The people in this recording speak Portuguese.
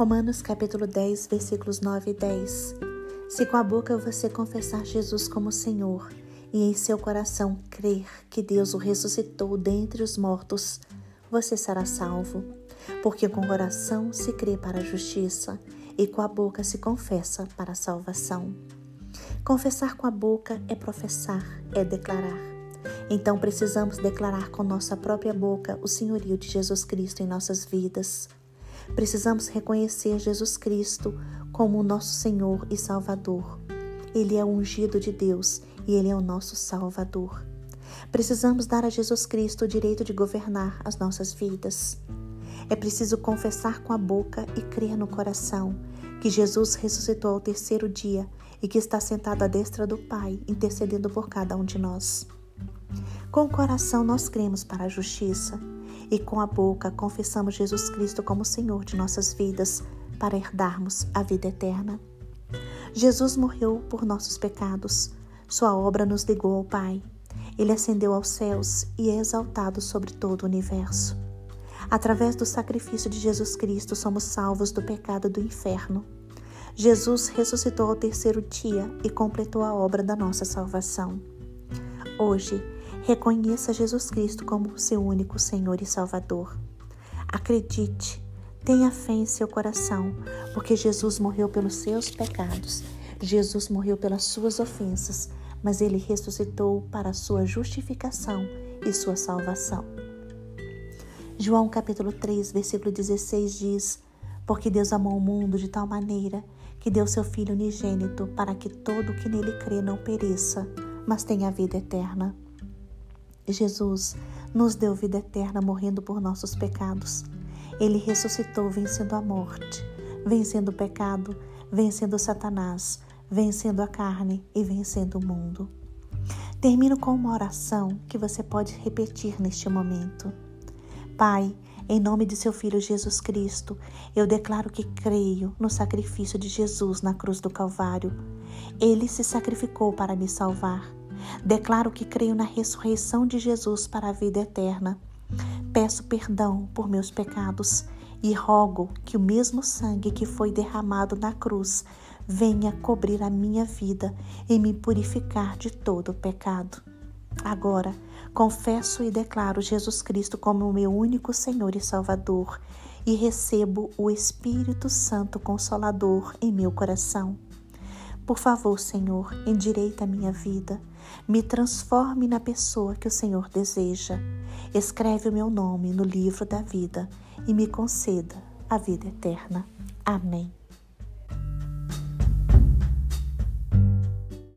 Romanos capítulo 10, versículos 9 e 10. Se com a boca você confessar Jesus como Senhor e em seu coração crer que Deus o ressuscitou dentre os mortos, você será salvo. Porque com o coração se crê para a justiça e com a boca se confessa para a salvação. Confessar com a boca é professar, é declarar. Então precisamos declarar com nossa própria boca o senhorio de Jesus Cristo em nossas vidas. Precisamos reconhecer Jesus Cristo como o nosso Senhor e Salvador. Ele é o ungido de Deus e ele é o nosso Salvador. Precisamos dar a Jesus Cristo o direito de governar as nossas vidas. É preciso confessar com a boca e crer no coração que Jesus ressuscitou ao terceiro dia e que está sentado à destra do Pai, intercedendo por cada um de nós. Com o coração nós cremos para a justiça e com a boca confessamos Jesus Cristo como Senhor de nossas vidas para herdarmos a vida eterna. Jesus morreu por nossos pecados, sua obra nos ligou ao Pai. Ele ascendeu aos céus e é exaltado sobre todo o universo. Através do sacrifício de Jesus Cristo somos salvos do pecado do inferno. Jesus ressuscitou ao terceiro dia e completou a obra da nossa salvação. Hoje, Reconheça Jesus Cristo como seu único Senhor e Salvador. Acredite, tenha fé em seu coração, porque Jesus morreu pelos seus pecados, Jesus morreu pelas suas ofensas, mas ele ressuscitou para a sua justificação e sua salvação. João capítulo 3, versículo 16 diz: Porque Deus amou o mundo de tal maneira que deu seu Filho unigênito para que todo o que nele crê não pereça, mas tenha vida eterna. Jesus nos deu vida eterna morrendo por nossos pecados. Ele ressuscitou vencendo a morte, vencendo o pecado, vencendo Satanás, vencendo a carne e vencendo o mundo. Termino com uma oração que você pode repetir neste momento. Pai, em nome de seu Filho Jesus Cristo, eu declaro que creio no sacrifício de Jesus na cruz do Calvário. Ele se sacrificou para me salvar. Declaro que creio na ressurreição de Jesus para a vida eterna. Peço perdão por meus pecados e rogo que o mesmo sangue que foi derramado na cruz venha cobrir a minha vida e me purificar de todo pecado. Agora, confesso e declaro Jesus Cristo como o meu único Senhor e Salvador e recebo o Espírito Santo Consolador em meu coração. Por favor, Senhor, endireita a minha vida, me transforme na pessoa que o Senhor deseja. Escreve o meu nome no livro da vida e me conceda a vida eterna. Amém.